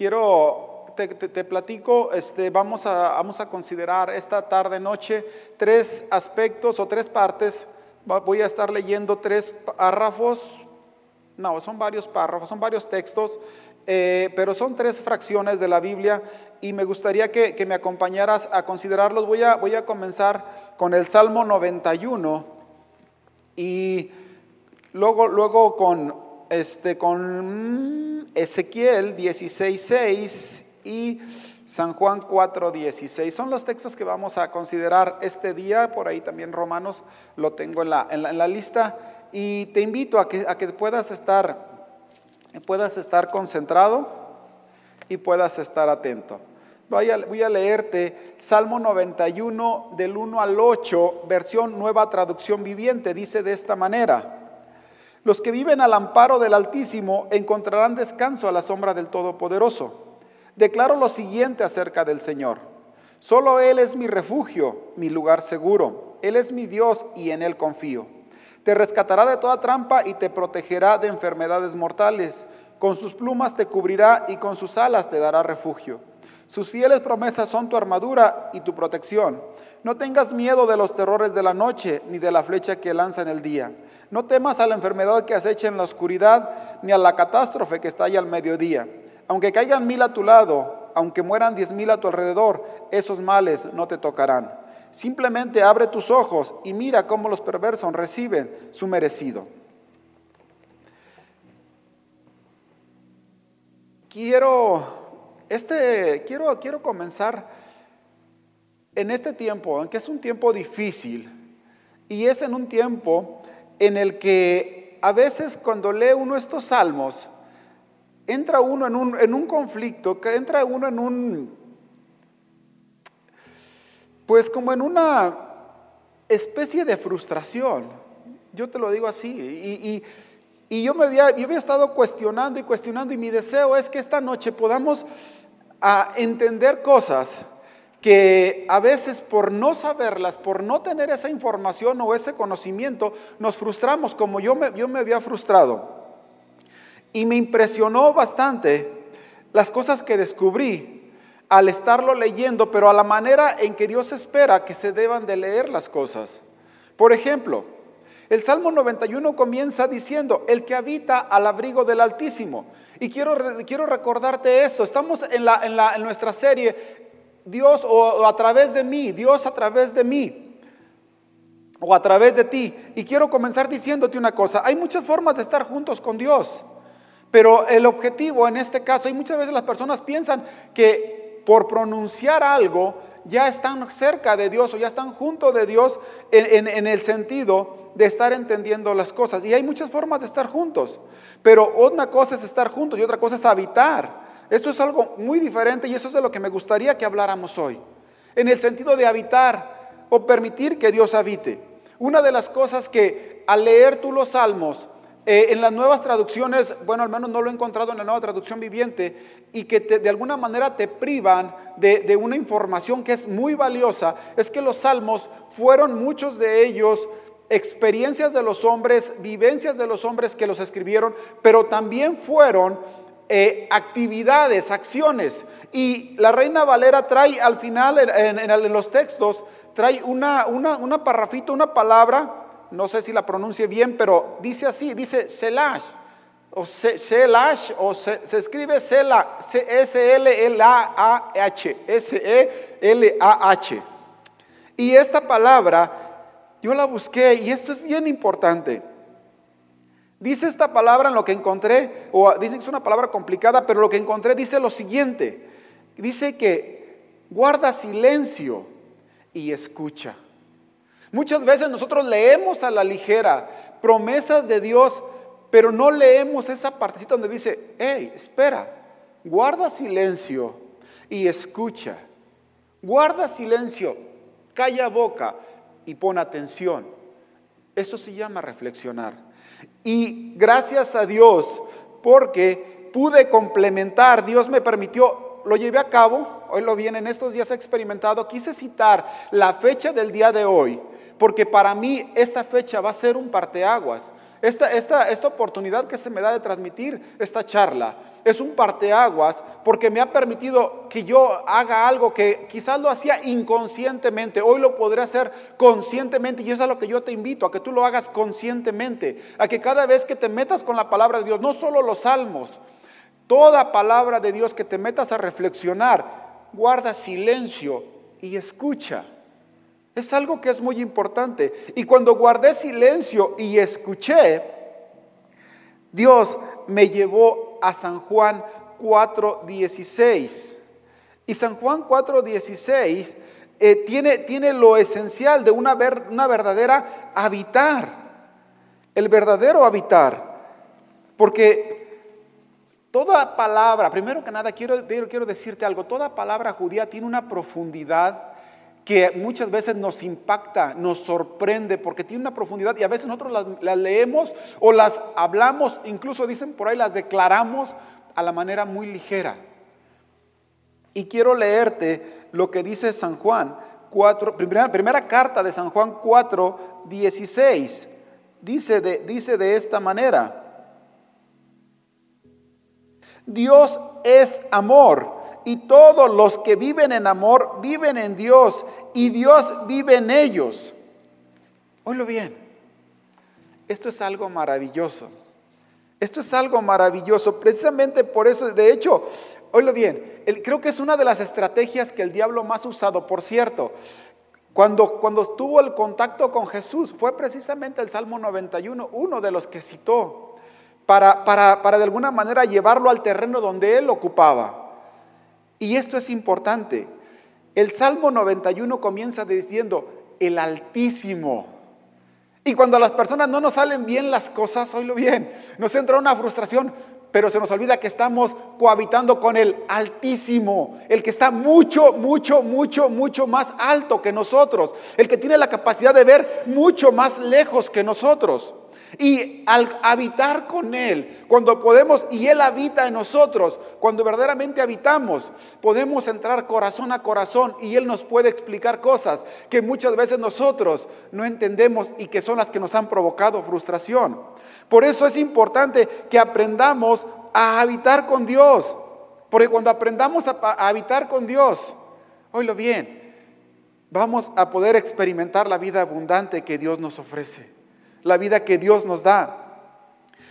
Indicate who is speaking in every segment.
Speaker 1: quiero, te, platico, este, vamos, a, vamos a considerar esta tarde, noche, tres aspectos o tres partes. Voy a estar leyendo tres párrafos, no, son varios párrafos, son varios textos, eh, pero son tres fracciones de la Biblia y me gustaría que, que me acompañaras a considerarlos. Voy a, voy a comenzar con el Salmo 91 y luego, luego con, este, con Ezequiel 16.6 y San Juan 4.16. Son los textos que vamos a considerar este día, por ahí también Romanos lo tengo en la, en la, lista, y te invito a que, a que puedas, estar, puedas estar concentrado y puedas estar atento. Voy a, voy a, leerte Salmo 91 del 1 al 8, versión nueva traducción viviente. Dice de esta manera, los que viven al amparo del Altísimo encontrarán descanso a la sombra del Todopoderoso. Declaro lo siguiente acerca del Señor. Solo Él es mi refugio, mi lugar seguro. Él es mi Dios y en Él confío. Te rescatará de toda trampa y te protegerá de enfermedades mortales. Con sus plumas te cubrirá y con sus alas te dará refugio. Sus fieles promesas son tu armadura y tu protección. No tengas miedo de los terrores de la noche, ni de la flecha que lanza en el día. No temas a la enfermedad que acecha en la oscuridad, ni a la catástrofe que estalla al mediodía. Aunque caigan mil a tu lado, aunque mueran diez mil a tu alrededor, esos males no te tocarán. Simplemente abre tus ojos y mira cómo los perversos reciben su merecido. Quiero este, quiero, quiero comenzar en este tiempo, en que es un tiempo difícil, y es en un tiempo en el que a veces cuando lee uno estos salmos, entra uno en un, en un conflicto, que entra uno en un, pues como en una especie de frustración. Yo te lo digo así. Y, y, yo, me había, yo había estado cuestionando y cuestionando y mi deseo es que esta noche podamos a entender cosas que a veces por no saberlas, por no tener esa información o ese conocimiento, nos frustramos como yo me, yo me había frustrado. Y me impresionó bastante las cosas que descubrí al estarlo leyendo, pero a la manera en que Dios espera que se deban de leer las cosas. Por ejemplo, el Salmo 91 comienza diciendo, el que habita al abrigo del Altísimo. Y quiero, quiero recordarte eso, estamos en, la, en, la, en nuestra serie, Dios o, a través de mí, Dios a través de mí, o a través de ti. Y quiero comenzar diciéndote una cosa, hay muchas formas de estar juntos con Dios, pero el objetivo en este caso, y muchas veces las personas piensan que por pronunciar algo ya están cerca de Dios o ya están junto de Dios en, en el sentido de estar entendiendo las cosas. Y hay muchas formas de estar juntos. Pero una cosa es estar juntos y otra cosa es habitar. Esto es algo muy diferente y eso es de lo que me gustaría que habláramos hoy. En el sentido de habitar o permitir que Dios habite. Una de las cosas que al leer tú los salmos, eh, en las nuevas traducciones, bueno, al menos no lo he encontrado en la nueva traducción viviente, y que de alguna manera te privan de, de una información que es muy valiosa, es que los salmos fueron muchos de ellos experiencias de los hombres, vivencias de los hombres que los escribieron, pero también fueron eh, actividades, acciones. Y la Reina Valera trae al final, en, los textos, trae una, una, una parrafito, una palabra, no sé si la pronuncie bien, pero dice así, dice selash, o selash, o se, escribe sela, S-L-L-A-H, S-E-L-A-H. Y esta palabra yo la busqué y esto es bien importante. Dice esta palabra en lo que encontré, o dicen que es una palabra complicada, pero lo que encontré dice lo siguiente. Dice que guarda silencio y escucha. Muchas veces nosotros leemos a la ligera promesas de Dios, pero no leemos esa partecita donde dice, hey, espera, guarda silencio y escucha. Guarda silencio, calla boca, y pon atención. Eso se llama reflexionar. Y gracias a Dios, porque pude complementar, Dios me permitió, lo llevé a cabo, hoy lo viene, en estos días he experimentado, quise citar la fecha del día de hoy, porque para mí esta fecha va a ser un parteaguas. Esta, esta, esta oportunidad que se me da de transmitir esta charla es un parteaguas porque me ha permitido que yo haga algo que quizás lo hacía inconscientemente, hoy lo podré hacer conscientemente y eso es a lo que yo te invito, a que tú lo hagas conscientemente, a que cada vez que te metas con la palabra de Dios, no solo los salmos, toda palabra de Dios que te metas a reflexionar, guarda silencio y escucha. Es algo que es muy importante. Y cuando guardé silencio y escuché, Dios me llevó a San Juan 4.16. Y San Juan 4.16 eh, tiene, tiene lo esencial de una, una verdadera habitar, el verdadero habitar. Porque toda palabra, primero que nada quiero, quiero decirte algo, toda palabra judía tiene una profundidad que muchas veces nos impacta, nos sorprende, porque tiene una profundidad y a veces nosotros las, leemos o las hablamos, incluso dicen por ahí, las declaramos a la manera muy ligera. Y quiero leerte lo que dice San Juan 4, primera, primera carta de San Juan 4, 16. Dice de, dice de esta manera, Dios es amor y todos los que viven en amor viven en Dios y Dios vive en ellos. Oílo bien, esto es algo maravilloso. Esto es algo maravilloso, precisamente por eso, de hecho, oílo bien, creo que es una de las estrategias que el diablo más usado, por cierto, cuando, cuando tuvo el contacto con Jesús, fue precisamente el Salmo 91, uno de los que citó, para, para, para de alguna manera llevarlo al terreno donde él ocupaba. Y esto es importante. El Salmo 91 comienza diciendo, el Altísimo. Y cuando a las personas no nos salen bien las cosas, oílo bien, nos entra una frustración, pero se nos olvida que estamos cohabitando con el Altísimo, el que está mucho, mucho, mucho, mucho más alto que nosotros, el que tiene la capacidad de ver mucho más lejos que nosotros. Y al habitar con Él, cuando podemos, y Él habita en nosotros, cuando verdaderamente habitamos, podemos entrar corazón a corazón y Él nos puede explicar cosas que muchas veces nosotros no entendemos y que son las que nos han provocado frustración. Por eso es importante que aprendamos a habitar con Dios, porque cuando aprendamos a, habitar con Dios, oílo bien, vamos a poder experimentar la vida abundante que Dios nos ofrece la vida que Dios nos da.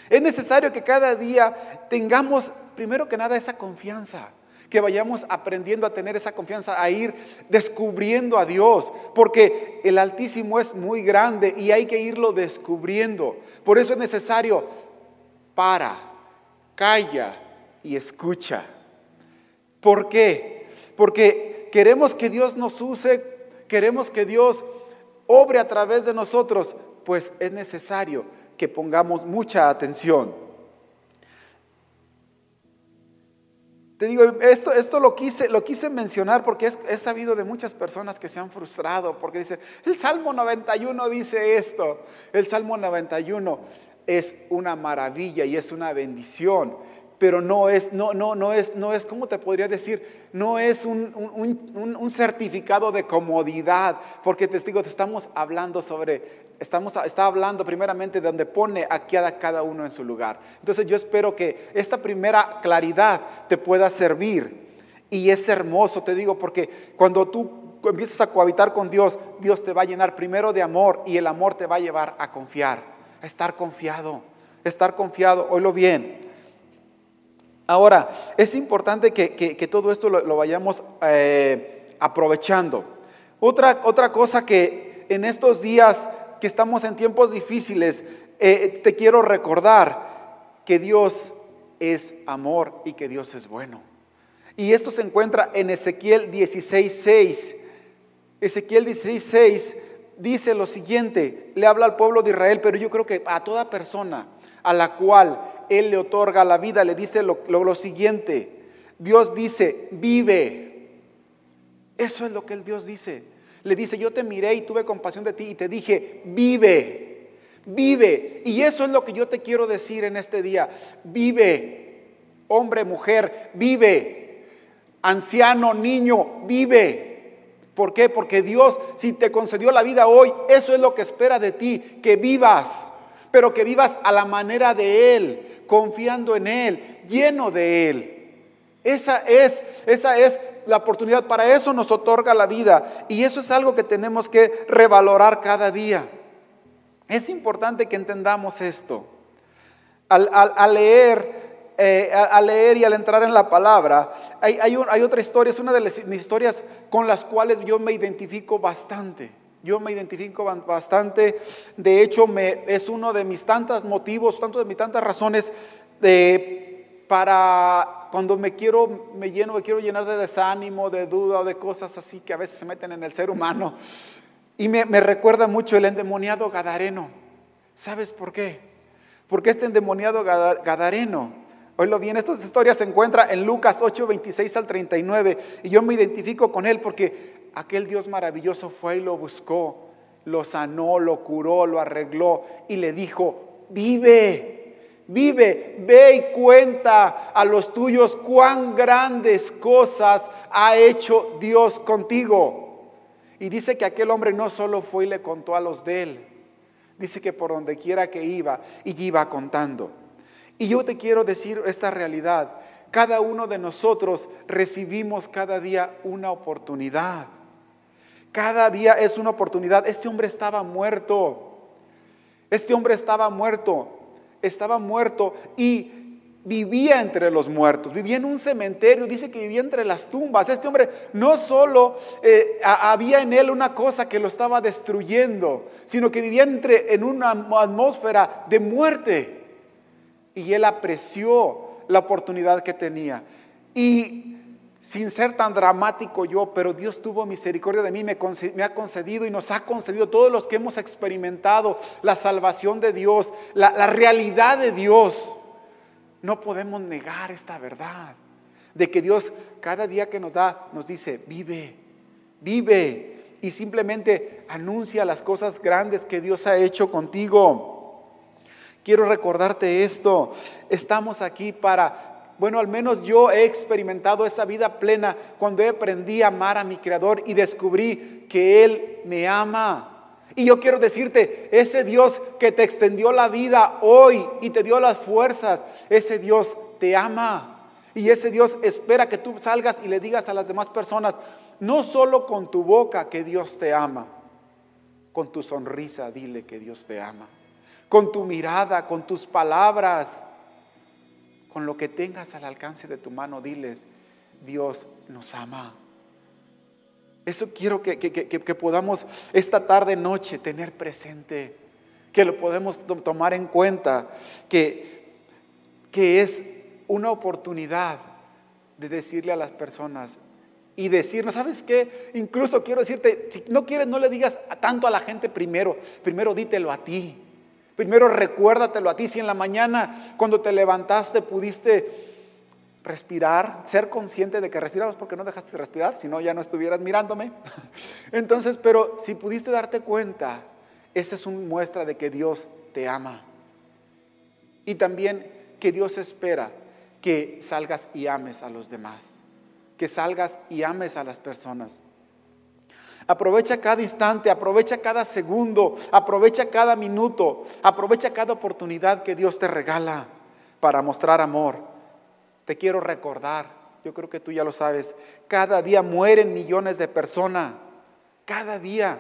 Speaker 1: Es necesario que cada día tengamos, primero que nada, esa confianza, que vayamos aprendiendo a tener esa confianza, a ir descubriendo a Dios, porque el Altísimo es muy grande y hay que irlo descubriendo. Por eso es necesario, para, calla y escucha. ¿Por qué? Porque queremos que Dios nos use, queremos que Dios obre a través de nosotros, pues es necesario que pongamos mucha atención. Te digo, esto, esto lo, quise, lo quise mencionar porque he sabido de muchas personas que se han frustrado porque dicen, el Salmo 91 dice esto, el Salmo 91 es una maravilla y es una bendición pero no es, no, no, no es, no es, ¿cómo te podría decir? No es un, un, certificado de comodidad, porque te digo, te estamos hablando sobre, estamos, está hablando primeramente de donde pone a cada, cada uno en su lugar. Entonces yo espero que esta primera claridad te pueda servir. Y es hermoso, te digo, porque cuando tú empiezas a cohabitar con Dios, Dios te va a llenar primero de amor y el amor te va a llevar a confiar, a estar confiado, estar confiado, oílo bien. Ahora, es importante que, todo esto lo, vayamos eh, aprovechando. Otra, otra cosa que en estos días que estamos en tiempos difíciles, eh, te quiero recordar que Dios es amor y que Dios es bueno. Y esto se encuentra en Ezequiel 16.6. Ezequiel 16.6 dice lo siguiente, le habla al pueblo de Israel, pero yo creo que a toda persona a la cual Él le otorga la vida, le dice lo, siguiente. Dios dice, vive. Eso es lo que el Dios dice. Le dice, yo te miré y tuve compasión de ti y te dije, vive, vive. Y eso es lo que yo te quiero decir en este día. Vive, hombre, mujer, vive. Anciano, niño, vive. ¿Por qué? Porque Dios, si te concedió la vida hoy, eso es lo que espera de ti, que vivas pero que vivas a la manera de Él, confiando en Él, lleno de Él. Esa es, esa es la oportunidad. Para eso nos otorga la vida. Y eso es algo que tenemos que revalorar cada día. Es importante que entendamos esto. Al, leer eh, al leer y al entrar en la palabra, hay, hay, otra historia, es una de las historias con las cuales yo me identifico bastante. Yo me identifico bastante, de hecho me, es uno de mis tantos motivos, tanto de mis tantas razones de, para cuando me quiero, me lleno, me quiero llenar de desánimo, de duda o de cosas así que a veces se meten en el ser humano. Y me, recuerda mucho el endemoniado Gadareno. ¿Sabes por qué? Porque este endemoniado Gadareno, lo bien, esta historia se encuentra en Lucas 8, 26 al 39. Y yo me identifico con él porque aquel Dios maravilloso fue y lo buscó, lo sanó, lo curó, lo arregló y le dijo, vive, vive, ve y cuenta a los tuyos cuán grandes cosas ha hecho Dios contigo. Y dice que aquel hombre no solo fue y le contó a los de él, dice que por donde quiera que iba, y iba contando. Y yo te quiero decir esta realidad. Cada uno de nosotros recibimos cada día una oportunidad. Cada día es una oportunidad. Este hombre estaba muerto. Este hombre estaba muerto. Estaba muerto y vivía entre los muertos, vivía en un cementerio, dice que vivía entre las tumbas. Este hombre no solo eh, había en él una cosa que lo estaba destruyendo, sino que vivía entre, en una atmósfera de muerte. Y él apreció la oportunidad que tenía. Y sin ser tan dramático yo, pero Dios tuvo misericordia de mí, me, ha concedido y nos ha concedido todos los que hemos experimentado la salvación de Dios, la, realidad de Dios. No podemos negar esta verdad de que Dios cada día que nos da nos dice, vive, vive y simplemente anuncia las cosas grandes que Dios ha hecho contigo. Quiero recordarte esto, estamos aquí para bueno, al menos yo he experimentado esa vida plena cuando aprendí a amar a mi Creador y descubrí que Él me ama. Y yo quiero decirte, ese Dios que te extendió la vida hoy y te dio las fuerzas, ese Dios te ama. Y ese Dios espera que tú salgas y le digas a las demás personas, no solo con tu boca que Dios te ama, con tu sonrisa dile que Dios te ama, con tu mirada, con tus palabras con lo que tengas al alcance de tu mano, diles, Dios nos ama. Eso quiero que, podamos esta tarde, noche, tener presente, que lo podemos tomar en cuenta, que, que es una oportunidad de decirle a las personas y decirnos, ¿sabes qué? Incluso quiero decirte, si no quieres, no le digas tanto a la gente primero, primero dítelo a ti. Primero recuérdatelo a ti. Si en la mañana cuando te levantaste pudiste respirar, ser consciente de que respirabas porque no dejaste de respirar, si no ya no estuvieras mirándome. Entonces, pero si pudiste darte cuenta, esa es una muestra de que Dios te ama. Y también que Dios espera que salgas y ames a los demás, que salgas y ames a las personas. Aprovecha cada instante, aprovecha cada segundo, aprovecha cada minuto, aprovecha cada oportunidad que Dios te regala para mostrar amor. Te quiero recordar, yo creo que tú ya lo sabes, cada día mueren millones de personas, cada día.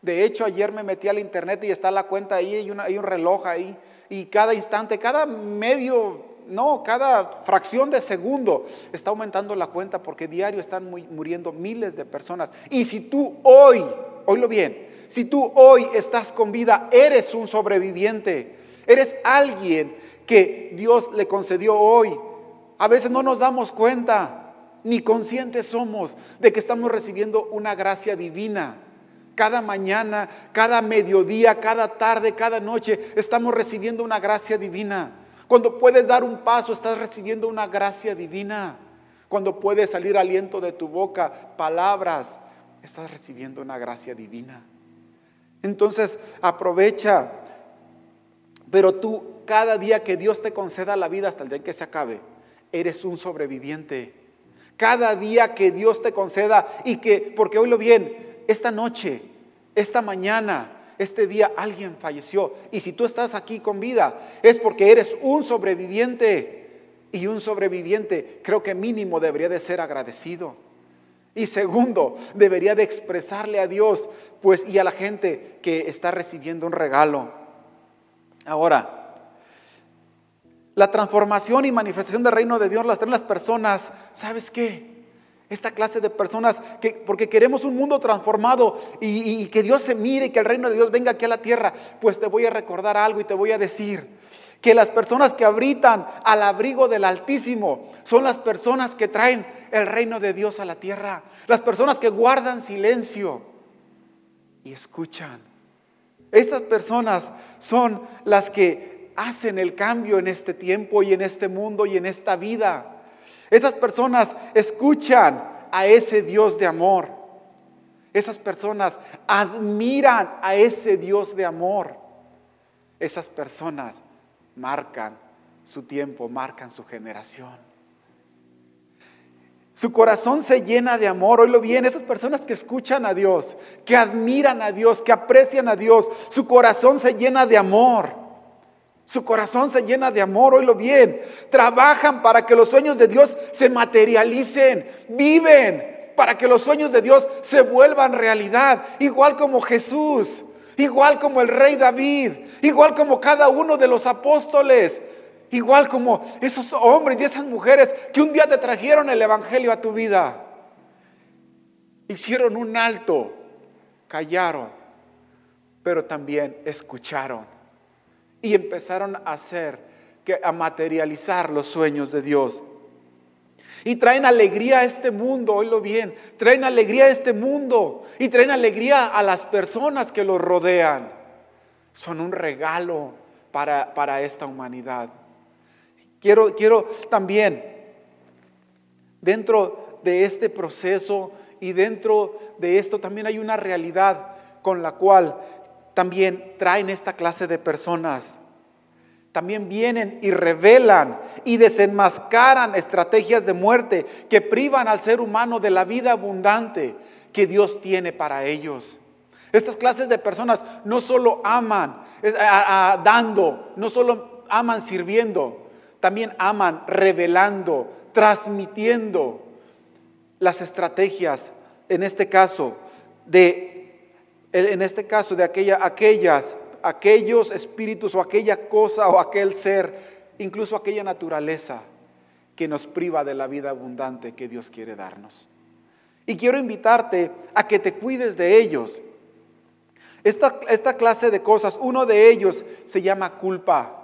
Speaker 1: De hecho, ayer me metí al internet y está la cuenta ahí, hay, hay un reloj ahí, y cada instante, cada medio no, cada fracción de segundo está aumentando la cuenta porque diario están muriendo miles de personas. Y si tú hoy, oílo bien, si tú hoy estás con vida, eres un sobreviviente, eres alguien que Dios le concedió hoy. A veces no nos damos cuenta, ni conscientes somos de que estamos recibiendo una gracia divina. Cada mañana, cada mediodía, cada tarde, cada noche, estamos recibiendo una gracia divina. Cuando puedes dar un paso, estás recibiendo una gracia divina. Cuando puede salir aliento de tu boca, palabras, estás recibiendo una gracia divina. Entonces, aprovecha. Pero tú, cada día que Dios te conceda la vida hasta el día en que se acabe, eres un sobreviviente. Cada día que Dios te conceda y que, porque oílo bien, esta noche, esta mañana, este día alguien falleció. Y si tú estás aquí con vida, es porque eres un sobreviviente. Y un sobreviviente creo que mínimo debería de ser agradecido. Y segundo, debería de expresarle a Dios, pues, y a la gente que está recibiendo un regalo. Ahora, la transformación y manifestación del reino de Dios las traen las personas, ¿sabes qué? Esta clase de personas, que, porque queremos un mundo transformado y, que Dios se mire, y que el reino de Dios venga aquí a la tierra, pues te voy a recordar algo y te voy a decir que las personas que habitan al abrigo del Altísimo son las personas que traen el reino de Dios a la tierra, las personas que guardan silencio y escuchan. Esas personas son las que hacen el cambio en este tiempo y en este mundo y en esta vida. Esas personas escuchan a ese Dios de amor. Esas personas admiran a ese Dios de amor. Esas personas marcan su tiempo, marcan su generación. Su corazón se llena de amor. Oílo bien, esas personas que escuchan a Dios, que admiran a Dios, que aprecian a Dios, su corazón se llena de amor. Su corazón se llena de amor, oílo bien. Trabajan para que los sueños de Dios se materialicen. Viven para que los sueños de Dios se vuelvan realidad. Igual como Jesús, igual como el rey David, igual como cada uno de los apóstoles. Igual como esos hombres y esas mujeres que un día te trajeron el Evangelio a tu vida. Hicieron un alto, callaron, pero también escucharon y empezaron a hacer, a materializar los sueños de Dios. Y traen alegría a este mundo, oílo bien, traen alegría a este mundo y traen alegría a las personas que los rodean. Son un regalo para, para esta humanidad. Quiero, quiero también, dentro de este proceso y dentro de esto también hay una realidad con la cual también traen esta clase de personas. También vienen y revelan y desenmascaran estrategias de muerte que privan al ser humano de la vida abundante que Dios tiene para ellos. Estas clases de personas no solo aman dando, no solo aman sirviendo, también aman revelando, transmitiendo las estrategias, en este caso, de en este caso de aquella, aquellas, aquellos espíritus o aquella cosa o aquel ser, incluso aquella naturaleza que nos priva de la vida abundante que Dios quiere darnos. Y quiero invitarte a que te cuides de ellos. Esta, esta clase de cosas, uno de ellos se llama culpa.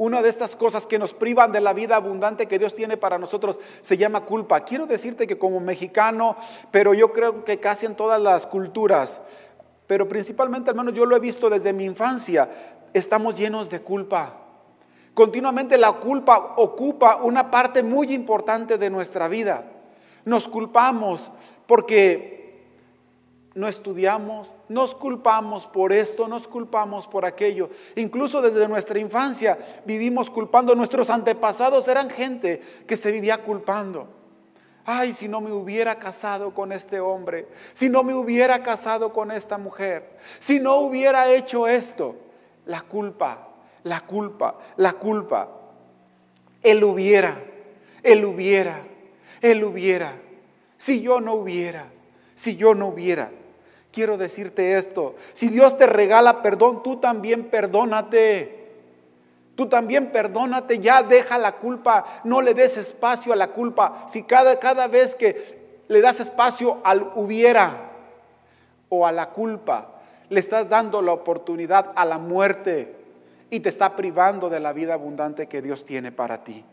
Speaker 1: Una de estas cosas que nos privan de la vida abundante que Dios tiene para nosotros se llama culpa. Quiero decirte que como mexicano, pero yo creo que casi en todas las culturas, pero principalmente hermanos, yo lo he visto desde mi infancia, estamos llenos de culpa. Continuamente la culpa ocupa una parte muy importante de nuestra vida. Nos culpamos porque no estudiamos, nos culpamos por esto, nos culpamos por aquello. Incluso desde nuestra infancia vivimos culpando. Nuestros antepasados eran gente que se vivía culpando. Ay, si no me hubiera casado con este hombre, si no me hubiera casado con esta mujer, si no hubiera hecho esto, la culpa, la culpa, la culpa. Él hubiera, él hubiera, él hubiera, si yo no hubiera, si yo no hubiera. Quiero decirte esto, si Dios te regala perdón, tú también perdónate. Tú también perdónate, ya deja la culpa, no le des espacio a la culpa. Si cada, cada vez que le das espacio al hubiera o a la culpa, le estás dando la oportunidad a la muerte y te está privando de la vida abundante que Dios tiene para ti.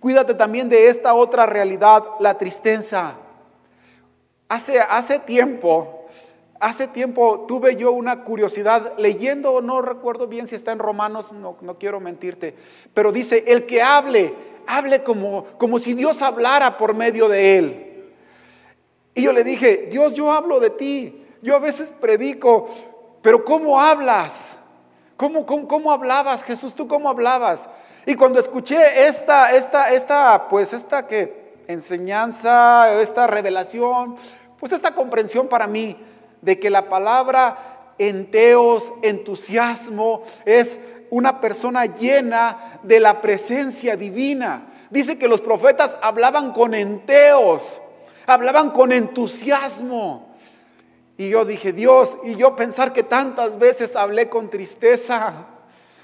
Speaker 1: Cuídate también de esta otra realidad, la tristeza. Hace, hace tiempo Hace tiempo tuve yo una curiosidad leyendo, no recuerdo bien si está en Romanos, no, quiero mentirte, pero dice, el que hable, hable como, como si Dios hablara por medio de él. Y yo le dije, Dios, yo hablo de ti, yo a veces predico, pero ¿cómo hablas? ¿Cómo, cómo, cómo hablabas, Jesús? ¿Tú cómo hablabas? Y cuando escuché esta, esta, esta, pues esta que enseñanza, esta revelación, pues esta comprensión para mí, de que la palabra enteos, entusiasmo, es una persona llena de la presencia divina. Dice que los profetas hablaban con enteos, hablaban con entusiasmo. Y yo dije, Dios, y yo pensar que tantas veces hablé con tristeza.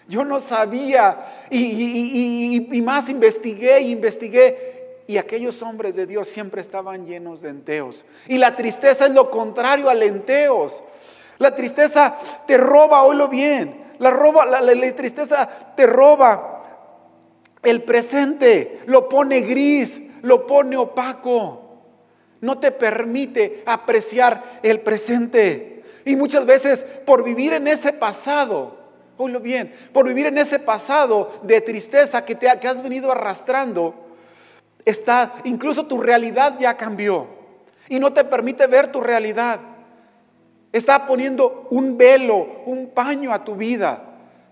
Speaker 1: Yo no sabía. Y, más investigué y investigué. Y aquellos hombres de Dios siempre estaban llenos de enteos. Y la tristeza es lo contrario al enteos. La tristeza te roba, oílo bien. La, roba, la tristeza te roba el presente lo pone gris, lo pone opaco. No te permite apreciar el presente. Y muchas veces por vivir en ese pasado, oílo bien, por vivir en ese pasado de tristeza que, te, que has venido arrastrando, está, incluso tu realidad ya cambió y no te permite ver tu realidad. Está poniendo un velo, un paño a tu vida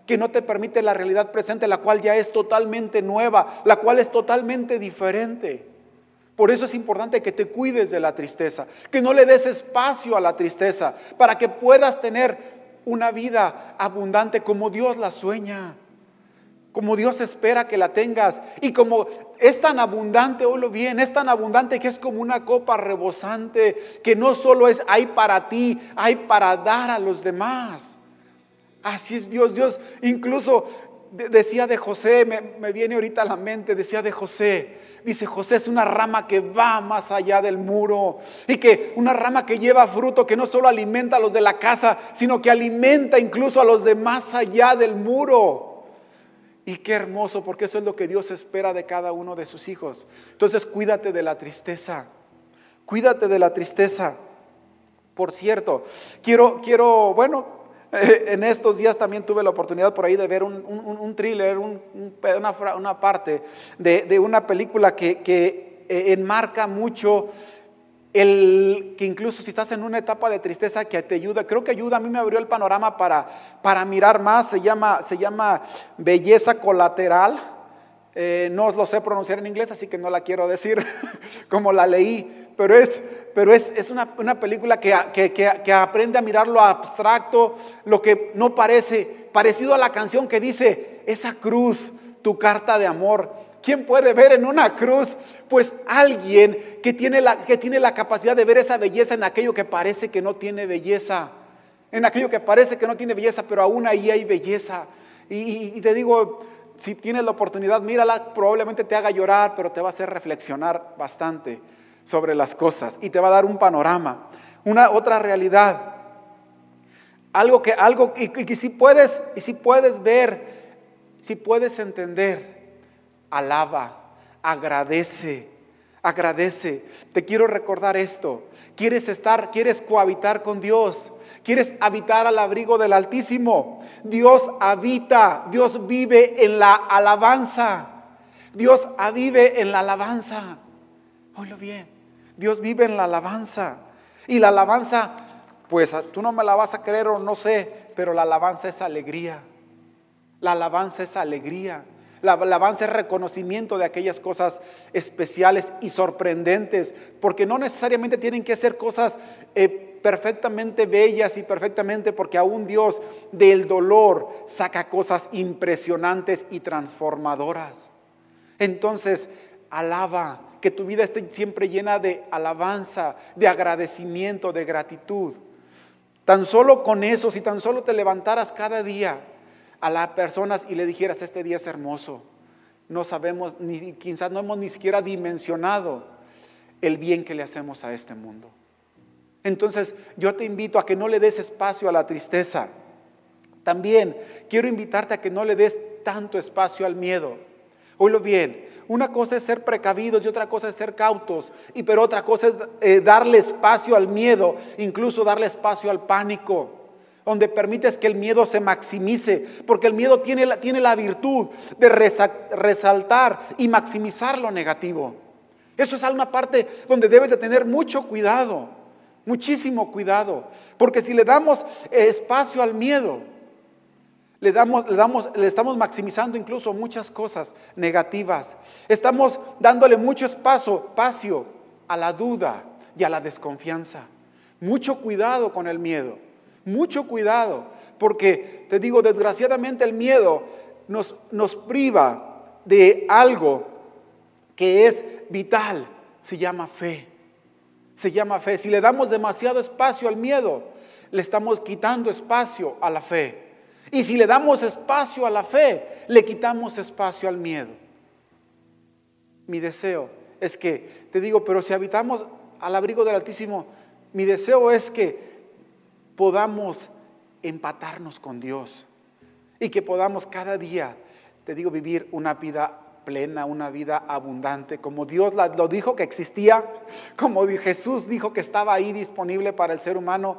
Speaker 1: que no te permite la realidad presente, la cual ya es totalmente nueva, la cual es totalmente diferente. Por eso es importante que te cuides de la tristeza, que no le des espacio a la tristeza, para que puedas tener una vida abundante como Dios la sueña, como Dios espera que la tengas. Y como es tan abundante, oílo bien, es tan abundante que es como una copa rebosante, que no solo es hay para ti, hay para dar a los demás. Así es Dios. Dios incluso decía de José, me, viene ahorita a la mente, decía de José. Dice, José es una rama que va más allá del muro y que una rama que lleva fruto, que no solo alimenta a los de la casa, sino que alimenta incluso a los de más allá del muro. Y qué hermoso, porque eso es lo que Dios espera de cada uno de sus hijos. Entonces cuídate de la tristeza, cuídate de la tristeza. Por cierto, quiero, quiero, bueno, en estos días también tuve la oportunidad por ahí de ver un, thriller, una, parte de, una película que, eh, enmarca mucho el que incluso si estás en una etapa de tristeza que te ayuda, creo que ayuda, a mí me abrió el panorama para, para mirar más, se llama, se llama Belleza Colateral. Eh, no lo sé pronunciar en inglés, así que no la quiero decir como la leí, pero es, pero es, es una, una, película que, que, que, aprende a mirar lo abstracto, lo que no parece, parecido a la canción que dice, esa cruz, tu carta de amor. ¿Quién puede ver en una cruz? Pues alguien que tiene, la, que tiene la capacidad de ver esa belleza en aquello que parece que no tiene belleza, en aquello que parece que no tiene belleza, pero aún ahí hay belleza. y, y te digo, si tienes la oportunidad, mírala, probablemente te haga llorar, pero te va a hacer reflexionar bastante sobre las cosas y te va a dar un panorama, una otra realidad. Algo que algo y, si puedes y si puedes ver, si puedes entender, alaba, agradece, agradece. Te quiero recordar esto. Quieres estar, quieres cohabitar con Dios. Quieres habitar al abrigo del Altísimo. Dios habita, Dios vive en la alabanza. Dios vive en la alabanza. Oílo bien. Dios vive en la alabanza. Y la alabanza, pues tú no me la vas a creer o no sé, pero la alabanza es alegría. La alabanza es alegría. La alabanza es reconocimiento de aquellas cosas especiales y sorprendentes, porque no necesariamente tienen que ser cosas eh, perfectamente bellas y perfectamente porque aún Dios del dolor saca cosas impresionantes y transformadoras. Entonces, alaba, que tu vida esté siempre llena de alabanza, de agradecimiento, de gratitud. Tan solo con eso, si tan solo te levantaras cada día a las personas y le dijeras, este día es hermoso, no sabemos, ni quizás no hemos ni siquiera dimensionado el bien que le hacemos a este mundo. Entonces yo te invito a que no le des espacio a la tristeza. También quiero invitarte a que no le des tanto espacio al miedo. Oílo bien, una cosa es ser precavidos y otra cosa es ser cautos, y pero otra cosa es eh, darle espacio al miedo, incluso darle espacio al pánico, donde permites que el miedo se maximice, porque el miedo tiene la, tiene la virtud de resaltar y maximizar lo negativo. Eso es una parte donde debes de tener mucho cuidado. Muchísimo cuidado, porque si le damos espacio al miedo, le, damos, le, damos, le estamos maximizando incluso muchas cosas negativas. Estamos dándole mucho espacio, espacio a la duda y a la desconfianza. Mucho cuidado con el miedo, mucho cuidado, porque te digo, desgraciadamente el miedo nos, nos priva de algo que es vital, se llama fe. Se llama fe. Si le damos demasiado espacio al miedo, le estamos quitando espacio a la fe. Y si le damos espacio a la fe, le quitamos espacio al miedo. Mi deseo es que, te digo, pero si habitamos al abrigo del Altísimo, mi deseo es que podamos empatarnos con Dios y que podamos cada día, te digo, vivir una vida plena, una vida abundante, como Dios lo dijo que existía, como Jesús dijo que estaba ahí disponible para el ser humano,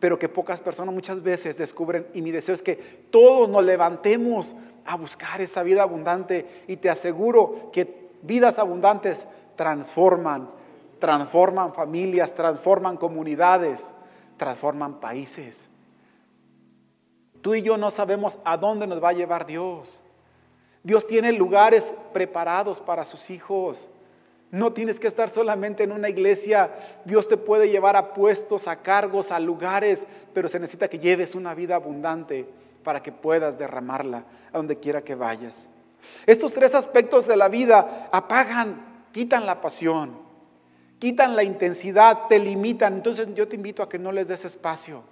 Speaker 1: pero que pocas personas muchas veces descubren. Y mi deseo es que todos nos levantemos a buscar esa vida abundante y te aseguro que vidas abundantes transforman, transforman familias, transforman comunidades, transforman países. Tú y yo no sabemos a dónde nos va a llevar Dios. Dios tiene lugares preparados para sus hijos. No tienes que estar solamente en una iglesia. Dios te puede llevar a puestos, a cargos, a lugares, pero se necesita que lleves una vida abundante para que puedas derramarla a donde quiera que vayas. Estos tres aspectos de la vida apagan, quitan la pasión, quitan la intensidad, te limitan. Entonces yo te invito a que no les des espacio.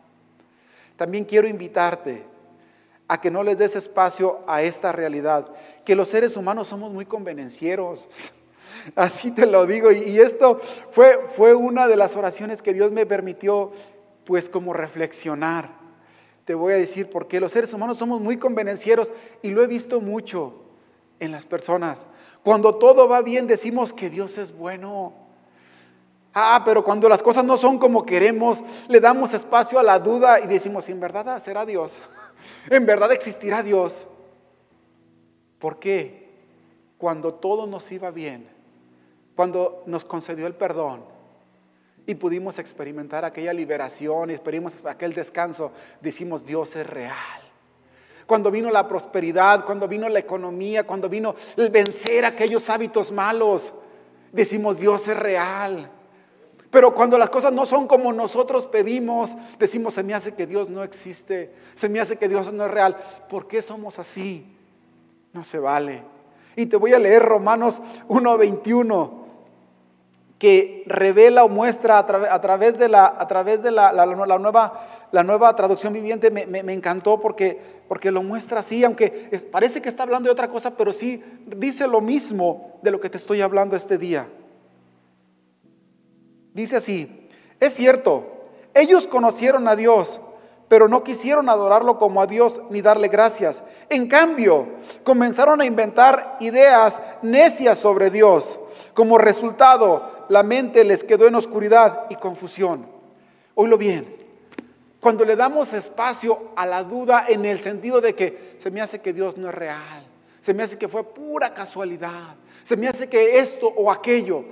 Speaker 1: También quiero invitarte a que no les des espacio a esta realidad, que los seres humanos somos muy convenencieros. Así te lo digo. Y, esto fue, fue una de las oraciones que Dios me permitió, pues como reflexionar. Te voy a decir por qué los seres humanos somos muy convenencieros y lo he visto mucho en las personas. Cuando todo va bien decimos que Dios es bueno. Ah, pero cuando las cosas no son como queremos, le damos espacio a la duda y decimos, ¿en verdad será Dios? ¿En verdad existirá Dios? ¿Por qué? Cuando todo nos iba bien, cuando nos concedió el perdón y pudimos experimentar aquella liberación y experimentamos aquel descanso, decimos, Dios es real cuando vino la prosperidad, cuando vino la economía, cuando vino el vencer aquellos hábitos malos, decimos Dios es real. Pero cuando las cosas no son como nosotros pedimos, decimos se me hace que Dios no existe, se me hace que Dios no es real. ¿Por qué somos así? No se vale. Y te voy a leer Romanos 1.21 que revela o muestra a, través de, la, a través de la, nueva, la nueva traducción viviente, me, me, encantó porque, porque lo muestra así, aunque parece que está hablando de otra cosa, pero sí dice lo mismo de lo que te estoy hablando este día. Dice así, es cierto, ellos conocieron a Dios, pero no quisieron adorarlo como a Dios ni darle gracias. En cambio, comenzaron a inventar ideas necias sobre Dios. Como resultado, la mente les quedó en oscuridad y confusión. Oílo bien, cuando le damos espacio a la duda en el sentido de que se me hace que Dios no es real, se me hace que fue pura casualidad, se me hace que esto o aquello,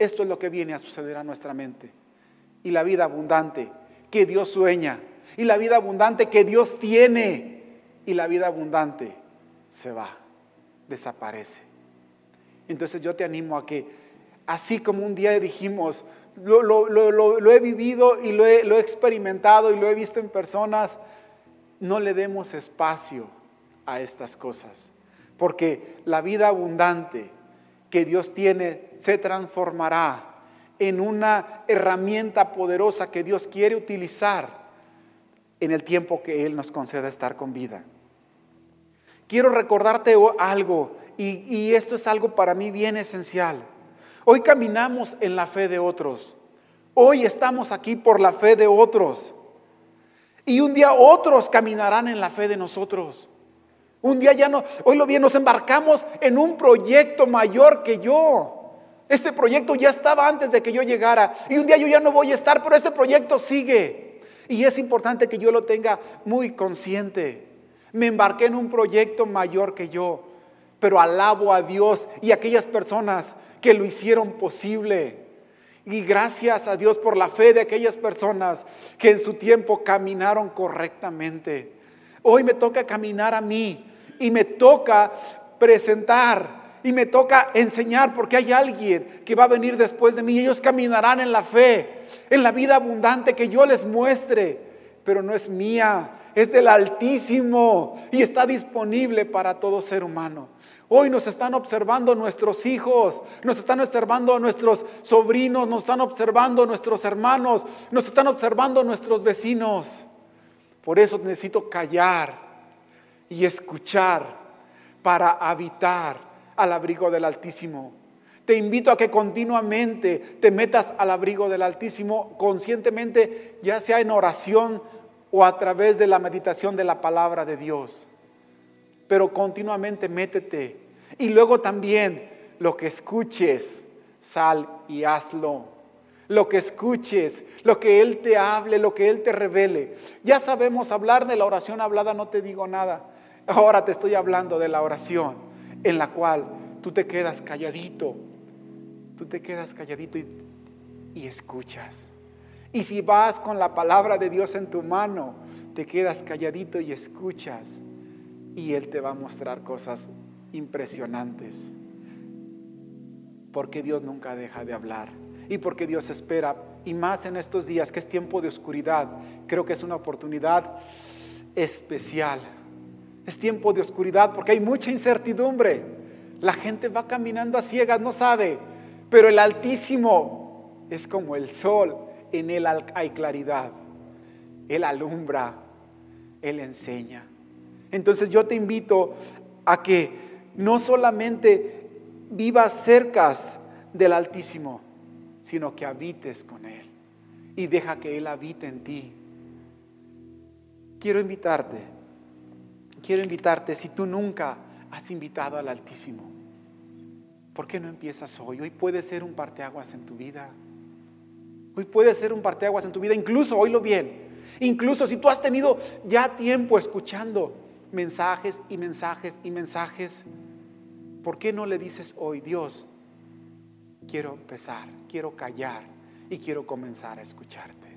Speaker 1: esto es lo que viene a suceder a nuestra mente. Y la vida abundante que Dios sueña, y la vida abundante que Dios tiene, y la vida abundante se va, desaparece. Entonces yo te animo a que así como un día dijimos, lo, he vivido y lo he, lo he experimentado y lo he visto en personas, no le demos espacio a estas cosas, porque la vida abundante que Dios tiene se transformará en una herramienta poderosa que Dios quiere utilizar en el tiempo que Él nos conceda estar con vida. Quiero recordarte algo, y, y esto es algo para mí bien esencial. Hoy caminamos en la fe de otros. Hoy estamos aquí por la fe de otros. Y un día otros caminarán en la fe de nosotros. Un día ya no, hoy lo bien, nos embarcamos en un proyecto mayor que yo. Este proyecto ya estaba antes de que yo llegara. Y un día yo ya no voy a estar, pero este proyecto sigue. Y es importante que yo lo tenga muy consciente. Me embarqué en un proyecto mayor que yo, pero alabo a Dios y a aquellas personas que lo hicieron posible. Y gracias a Dios por la fe de aquellas personas que en su tiempo caminaron correctamente. Hoy me toca caminar a mí y me toca presentar y me toca enseñar porque hay alguien que va a venir después de mí. Ellos caminarán en la fe, en la vida abundante que yo les muestre, pero no es mía, es del Altísimo y está disponible para todo ser humano. Hoy nos están observando nuestros hijos, nos están observando nuestros sobrinos, nos están observando nuestros hermanos, nos están observando nuestros vecinos. Por eso necesito callar y escuchar para habitar al abrigo del Altísimo. Te invito a que continuamente te metas al abrigo del Altísimo conscientemente, ya sea en oración o a través de la meditación de la palabra de Dios. Pero continuamente métete. Y luego también lo que escuches, sal y hazlo. Lo que escuches, lo que Él te hable, lo que Él te revele. Ya sabemos hablar de la oración hablada, no te digo nada. Ahora te estoy hablando de la oración en la cual tú te quedas calladito tú te quedas calladito y, escuchas. Y si vas con la palabra de Dios en tu mano, te quedas calladito y escuchas. Y Él te va a mostrar cosas impresionantes. Porque Dios nunca deja de hablar. Y porque Dios espera. Y más en estos días que es tiempo de oscuridad. Creo que es una oportunidad especial. Es tiempo de oscuridad porque hay mucha incertidumbre. La gente va caminando a ciegas, no sabe pero el Altísimo es como el sol, en él hay claridad. Él alumbra, Él enseña. Entonces yo te invito a que no solamente vivas cerca del Altísimo, sino que habites con Él y deja que Él habite en ti. Quiero invitarte, quiero invitarte si tú nunca has invitado al Altísimo ¿Por qué no empiezas hoy? Hoy puede ser un parteaguas en tu vida. Hoy puede ser un parteaguas en tu vida, incluso, oílo bien, incluso si tú has tenido ya tiempo escuchando mensajes y mensajes y mensajes, ¿por qué no le dices hoy, Dios, quiero empezar, quiero callar y quiero comenzar a escucharte?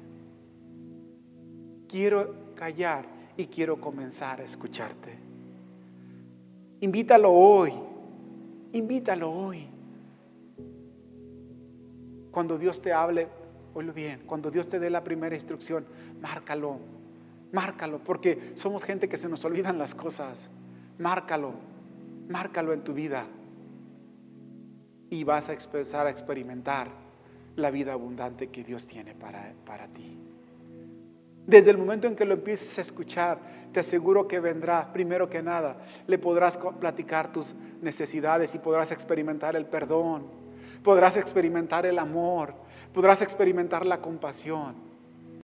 Speaker 1: Quiero callar y quiero comenzar a escucharte. Invítalo hoy Invítalo hoy. Cuando Dios te hable, oílo bien, cuando Dios te dé la primera instrucción, márcalo, márcalo, porque somos gente que se nos olvidan las cosas. Márcalo, márcalo en tu vida. Y vas a empezar a experimentar la vida abundante que Dios tiene para, para ti. Desde el momento en que lo empieces a escuchar, te aseguro que vendrá, primero que nada, le podrás platicar tus necesidades y podrás experimentar el perdón, podrás experimentar el amor, podrás experimentar la compasión.